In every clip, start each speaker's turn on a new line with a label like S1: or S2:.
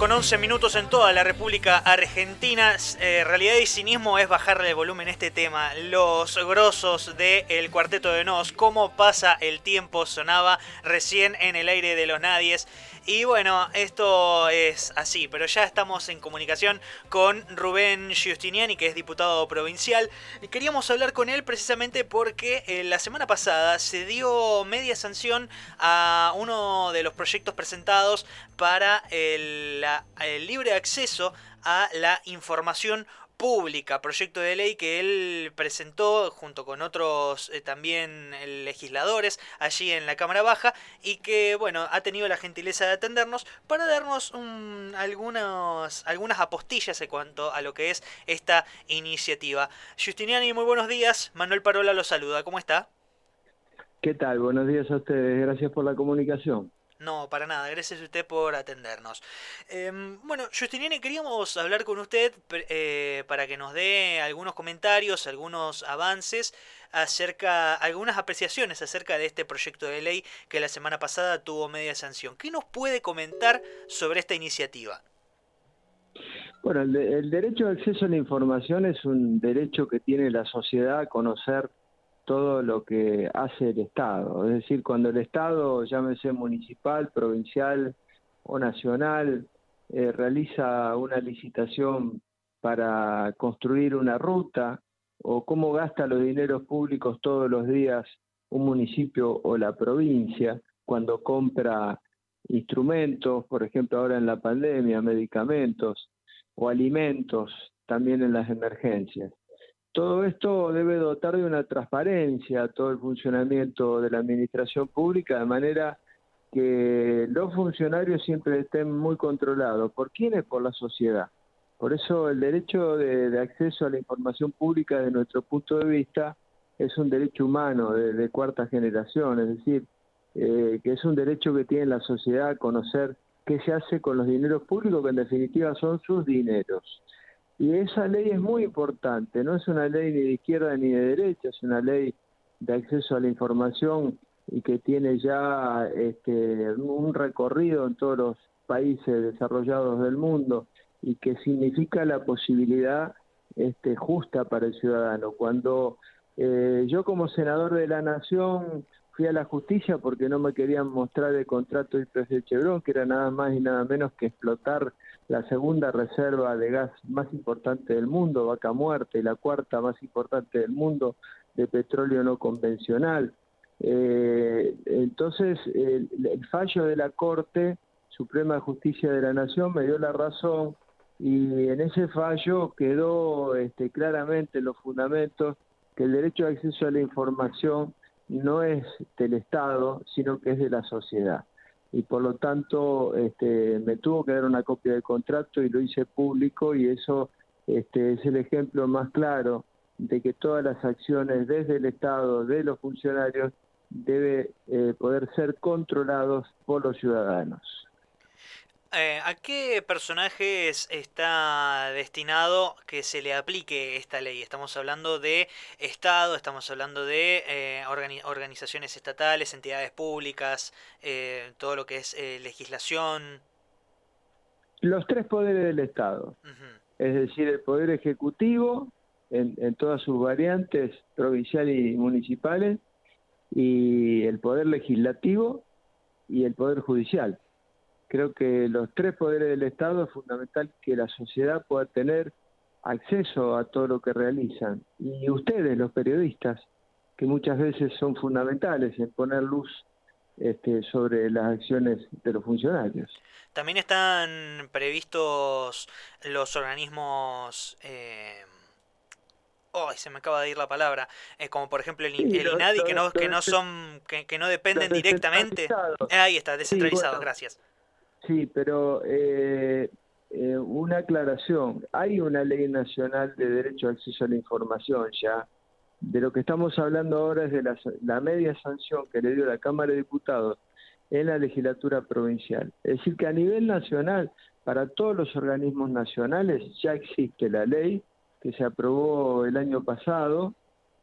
S1: con 11 minutos en toda la República Argentina. Eh, realidad y cinismo es bajarle el volumen a este tema. Los grosos del Cuarteto de Nos, cómo pasa el tiempo, sonaba recién en el aire de los nadies. Y bueno, esto es así, pero ya estamos en comunicación con Rubén Giustiniani, que es diputado provincial. Queríamos hablar con él precisamente porque eh, la semana pasada se dio media sanción a uno de los proyectos presentados para el, el libre acceso a la información pública, proyecto de ley que él presentó junto con otros eh, también eh, legisladores allí en la Cámara Baja y que bueno ha tenido la gentileza de atendernos para darnos algunas, algunas apostillas en cuanto a lo que es esta iniciativa. Justiniani, muy buenos días. Manuel Parola lo saluda. ¿Cómo está?
S2: ¿Qué tal? Buenos días a ustedes. Gracias por la comunicación.
S1: No, para nada. Gracias a usted por atendernos. Em, bueno, Justiniani, queríamos hablar con usted eh, para que nos dé algunos comentarios, algunos avances acerca, algunas apreciaciones acerca de este proyecto de ley que la semana pasada tuvo media sanción. ¿Qué nos puede comentar sobre esta iniciativa?
S2: Bueno, el, el derecho de acceso a la información es un derecho que tiene la sociedad a conocer todo lo que hace el Estado. Es decir, cuando el Estado, llámese municipal, provincial o nacional, eh, realiza una licitación para construir una ruta o cómo gasta los dineros públicos todos los días un municipio o la provincia cuando compra instrumentos, por ejemplo ahora en la pandemia, medicamentos o alimentos también en las emergencias. Todo esto debe dotar de una transparencia a todo el funcionamiento de la administración pública, de manera que los funcionarios siempre estén muy controlados. ¿Por quiénes? Por la sociedad. Por eso el derecho de, acceso a la información pública, de nuestro punto de vista, es un derecho humano de, cuarta generación, es decir, eh, que es un derecho que tiene la sociedad a conocer qué se hace con los dineros públicos, que en definitiva son sus dineros. Y esa ley es muy importante, no es una ley ni de izquierda ni de derecha, es una ley de acceso a la información y que tiene ya este, un recorrido en todos los países desarrollados del mundo y que significa la posibilidad este, justa para el ciudadano. Cuando eh, yo como senador de la Nación fui a la justicia porque no me querían mostrar el contrato de Chevron, que era nada más y nada menos que explotar la segunda reserva de gas más importante del mundo, vaca muerta, y la cuarta más importante del mundo de petróleo no convencional. Eh, entonces, el, fallo de la Corte Suprema de Justicia de la Nación me dio la razón y en ese fallo quedó este, claramente los fundamentos que el derecho de acceso a la información no es del Estado, sino que es de la sociedad y por lo tanto este, me tuvo que dar una copia del contrato y lo hice público y eso este, es el ejemplo más claro de que todas las acciones desde el Estado, de los funcionarios, debe eh, poder ser controlados por los ciudadanos.
S1: Eh, ¿A qué personajes está destinado que se le aplique esta ley? Estamos hablando de Estado, estamos hablando de eh, organizaciones estatales, entidades públicas, eh, todo lo que es legislación.
S2: Los tres poderes del Estado, es decir, el poder ejecutivo en, en todas sus variantes, provinciales y municipales, y el poder legislativo y el poder judicial creo que los tres poderes del Estado es fundamental que la sociedad pueda tener acceso a todo lo que realizan. Y ustedes, los periodistas, que muchas veces son fundamentales en poner luz este, sobre las acciones de los funcionarios.
S1: También están previstos los organismos... Eh... Oh, se me acaba de ir la palabra. Es como por ejemplo el, INADI que no que no son que, no dependen directamente. ahí está, descentralizado, gracias.
S2: Sí, pero eh, eh, una aclaración. Hay una ley nacional de derecho de acceso a la información ya. De lo que estamos hablando ahora es de la, media sanción que le dio la Cámara de Diputados en la legislatura provincial. Es decir, que a nivel nacional, para todos los organismos nacionales, ya existe la ley que se aprobó el año pasado.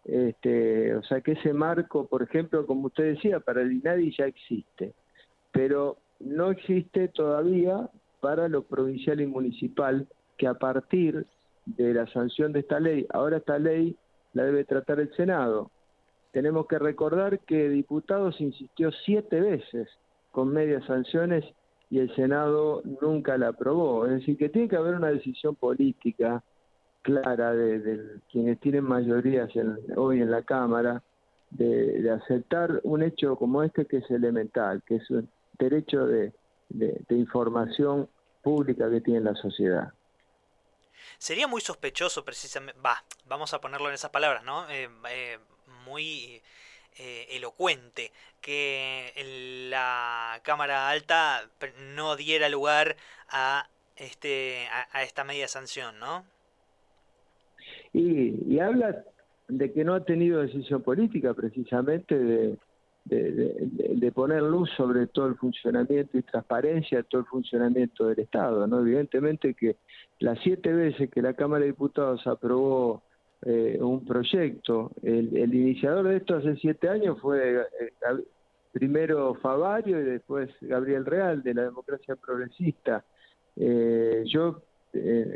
S2: Este, o sea que ese marco, por ejemplo, como usted decía, para el INADI ya existe. Pero no existe todavía para lo provincial y municipal, que a partir de la sanción de esta ley, ahora esta ley la debe tratar el Senado. Tenemos que recordar que diputados insistió siete veces con medias sanciones y el Senado nunca la aprobó. Es decir, que tiene que haber una decisión política clara de, quienes tienen mayorías hoy en la Cámara de, aceptar un hecho como este que es elemental, que es derecho de, información pública que tiene la sociedad.
S1: Sería muy sospechoso, precisamente, va, vamos a ponerlo en esas palabras, ¿no? Eh, eh, muy eh, elocuente que la Cámara Alta no diera lugar a este a, esta media sanción, ¿no?
S2: Y, y, habla de que no ha tenido decisión política precisamente de, de, poner luz sobre todo el funcionamiento y transparencia de todo el funcionamiento del Estado. ¿no? Evidentemente que las siete veces que la Cámara de Diputados aprobó eh, un proyecto. El, iniciador de esto hace siete años fue eh, primero Favario y después Gabriel Real de la democracia progresista. Eh, yo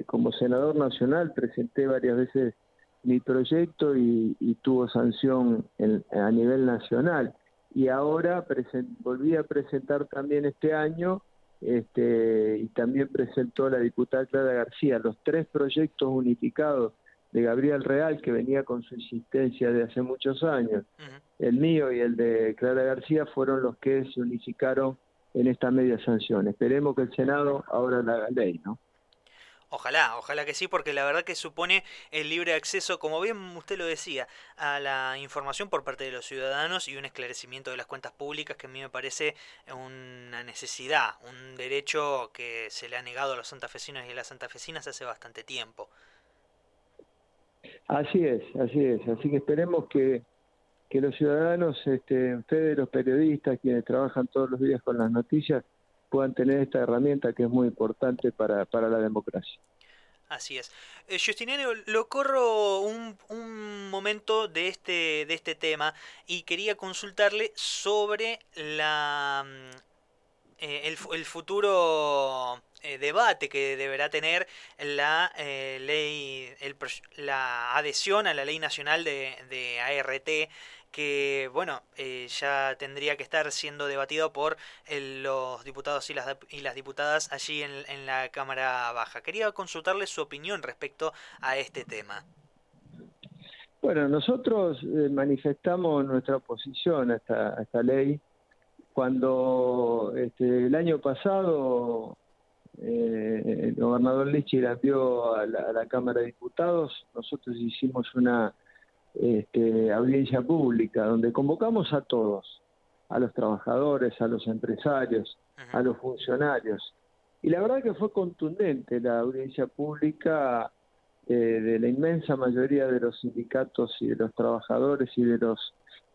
S2: como senador nacional presenté varias veces mi proyecto y, tuvo sanción a nivel nacional. Y ahora volví a presentar también este año este, y también presentó la diputada Clara García los tres proyectos unificados de Gabriel Real, que venía con su insistencia de hace muchos años. El mío y el de Clara García fueron los que se unificaron en esta media sanción. Esperemos que el Senado ahora la haga ley, ¿no?
S1: Ojalá, ojalá que sí, porque la verdad que supone el libre acceso, como bien usted lo decía, a la información por parte de los ciudadanos y un esclarecimiento de las cuentas públicas que a mí me parece una necesidad, un derecho que se le ha negado a los santafesinos y a las santafesinas hace bastante tiempo.
S2: Así es, así es. Así que esperemos que, los ciudadanos, este, de los periodistas, quienes trabajan todos los días con las noticias, puedan tener esta herramienta que es muy importante para, para la democracia.
S1: Así es. Eh, Justiniano, lo corro un, un, momento de este, de este tema y quería consultarle sobre la, mm, eh, el, el futuro eh, debate que deberá tener la eh, ley, el, la adhesión a la ley nacional de, de ART, que bueno, ya tendría que estar siendo debatido por los diputados y las, y las diputadas allí en, en la Cámara Baja. Quería consultarle su opinión respecto a este tema.
S2: Bueno, nosotros manifestamos nuestra oposición a esta, a esta ley cuando este, el año pasado eh, el gobernador Lichi la envió a la, Cámara de Diputados, nosotros hicimos una este, audiencia pública donde convocamos a todos, a los trabajadores, a los empresarios, a los funcionarios. Y la verdad que fue contundente la audiencia pública eh, de la inmensa mayoría de los sindicatos y de los trabajadores y de las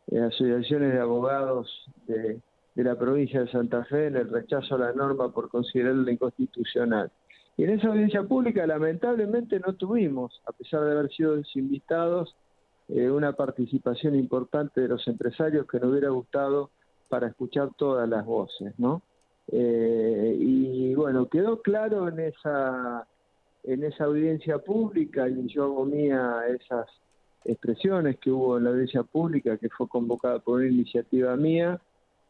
S2: eh, asociaciones de abogados de, de la provincia de Santa Fe en el rechazo a la norma por considerarla inconstitucional. Y en esa audiencia pública lamentablemente no tuvimos, a pesar de haber sido invitados, eh, una participación importante de los empresarios que nos hubiera gustado para escuchar todas las voces, ¿no? Eh, y bueno, quedó claro en esa en esa audiencia pública y yo hago mía esas expresiones que hubo en la audiencia pública que fue convocada por una iniciativa mía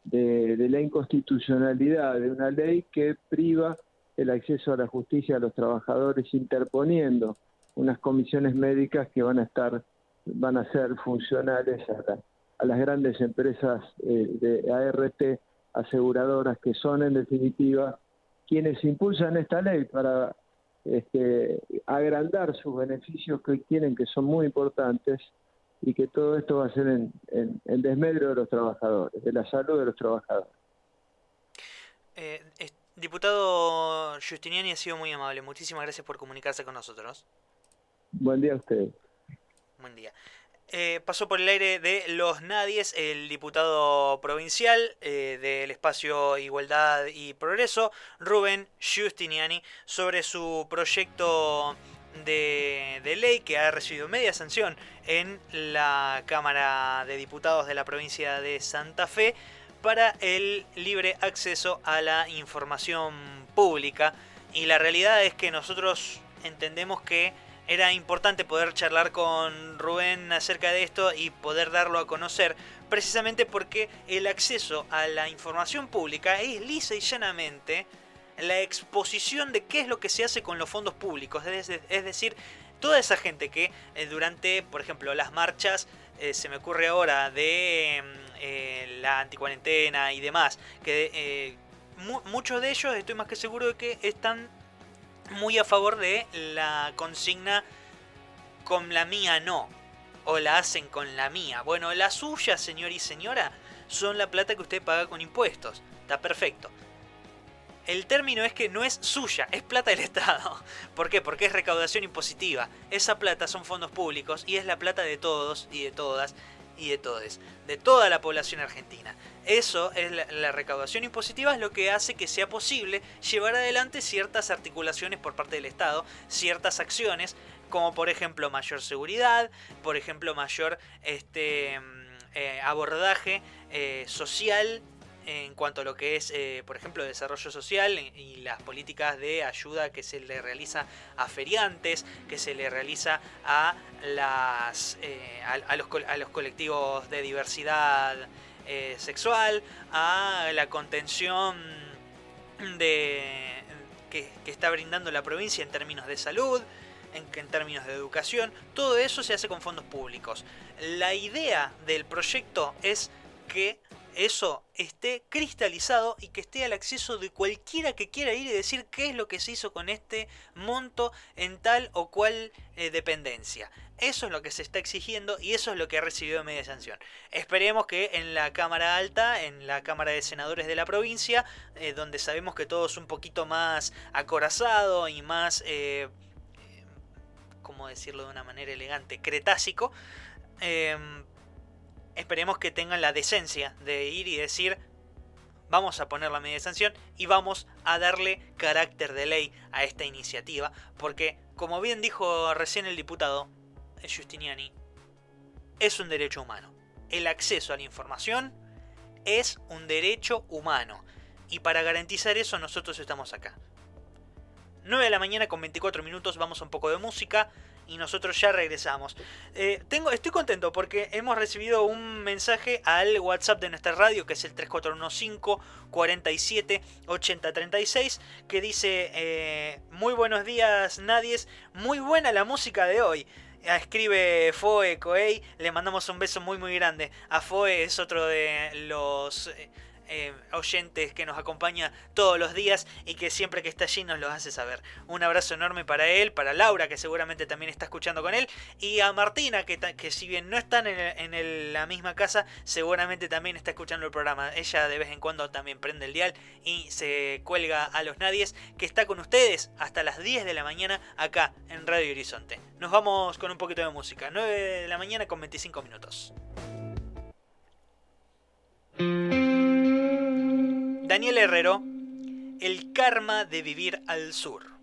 S2: de, la inconstitucionalidad de una ley que priva el acceso a la justicia a los trabajadores interponiendo unas comisiones médicas que van a estar van a ser funcionales a, las grandes empresas eh, de ART aseguradoras que son en definitiva quienes impulsan esta ley para este, agrandar sus beneficios que tienen que son muy importantes y que todo esto va a ser en, en, desmedro de los trabajadores, de la salud de los trabajadores.
S1: Eh, diputado Justiniani ha sido muy amable. Muchísimas gracias por comunicarse con nosotros.
S2: Buen día a usted.
S1: Buen día. Eh, pasó por el aire de Los Nadies el diputado provincial eh, del espacio Igualdad y Progreso, Rubén Justiniani, sobre su proyecto de, ley que ha recibido media sanción en la Cámara de Diputados de la provincia de Santa Fe para el libre acceso a la información pública. Y la realidad es que nosotros entendemos que era importante poder charlar con Rubén acerca de esto y poder darlo a conocer, precisamente porque el acceso a la información pública es lisa y llanamente la exposición de qué es lo que se hace con los fondos públicos. Es, decir, toda esa gente que eh, durante, por ejemplo, las marchas, eh, se me ocurre ahora, de mm, eh, la anticuarentena y demás, que muchos de ellos estoy más que seguro de que están muy a favor de la consigna con la mía no, o la hacen con la mía. Bueno, la suya, señor y señora, son la plata que usted paga con impuestos. Está perfecto. El término es que no es suya, es plata del Estado. ¿Por qué? Porque es recaudación impositiva. Esa plata son fondos públicos y es la plata de todos y de todas y de todos, de toda la población argentina. Eso es la, recaudación impositiva, es lo que hace que sea posible llevar adelante ciertas articulaciones por parte del Estado, ciertas acciones, como por ejemplo mayor seguridad, por ejemplo mayor este, mm, eh, abordaje eh, social en cuanto a lo que es, eh, por ejemplo, desarrollo social y las políticas de ayuda que se le realiza a feriantes, que se le realiza a, las, eh, a, los, colectivos de diversidad eh, sexual, a la contención de, que, está brindando la provincia en términos de salud, en, en, términos de educación, todo eso se hace con fondos públicos. La idea del proyecto es que eso esté cristalizado y que esté al acceso de cualquiera que quiera ir y decir qué es lo que se hizo con este monto en tal o cual eh, dependencia. Eso es lo que se está exigiendo y eso es lo que ha recibido media sanción. Esperemos que en la Cámara Alta, en la Cámara de Senadores de la provincia, eh, donde sabemos que todo es un poquito más acorazado y más, eh, ¿cómo decirlo de una manera elegante?, cretácico, esperemos que tengan la decencia de ir y decir, vamos a poner la medida de sanción y vamos a darle carácter de ley a esta iniciativa, porque como bien dijo recién el diputado Giustiniani, es un derecho humano. El acceso a la información es un derecho humano. Y para garantizar eso nosotros estamos acá. 9 de la mañana con 24 minutos, vamos a un poco de música y nosotros ya regresamos. Eh, tengo, estoy contento porque hemos recibido un mensaje al WhatsApp de nuestra radio, que es el 3415 47 80 36, que dice, eh, muy buenos días Nadies, muy buena la música de hoy. Escribe Foe Coey, le mandamos un beso muy muy grande. A Foe es otro de los... Eh, eh, oyentes que nos acompaña todos los días y que siempre que está allí nos lo hace saber. Un abrazo enorme para él, para Laura que seguramente también está escuchando con él y a Martina que, que si bien no están en, la misma casa seguramente también está escuchando el programa. Ella de vez en cuando también prende el dial y se cuelga a los nadies que está con ustedes hasta las 10 de la mañana acá en Radio Horizonte. Nos vamos con un poquito de música. 9 de la mañana con 25 minutos. Daniel Herrero, El karma de vivir al sur.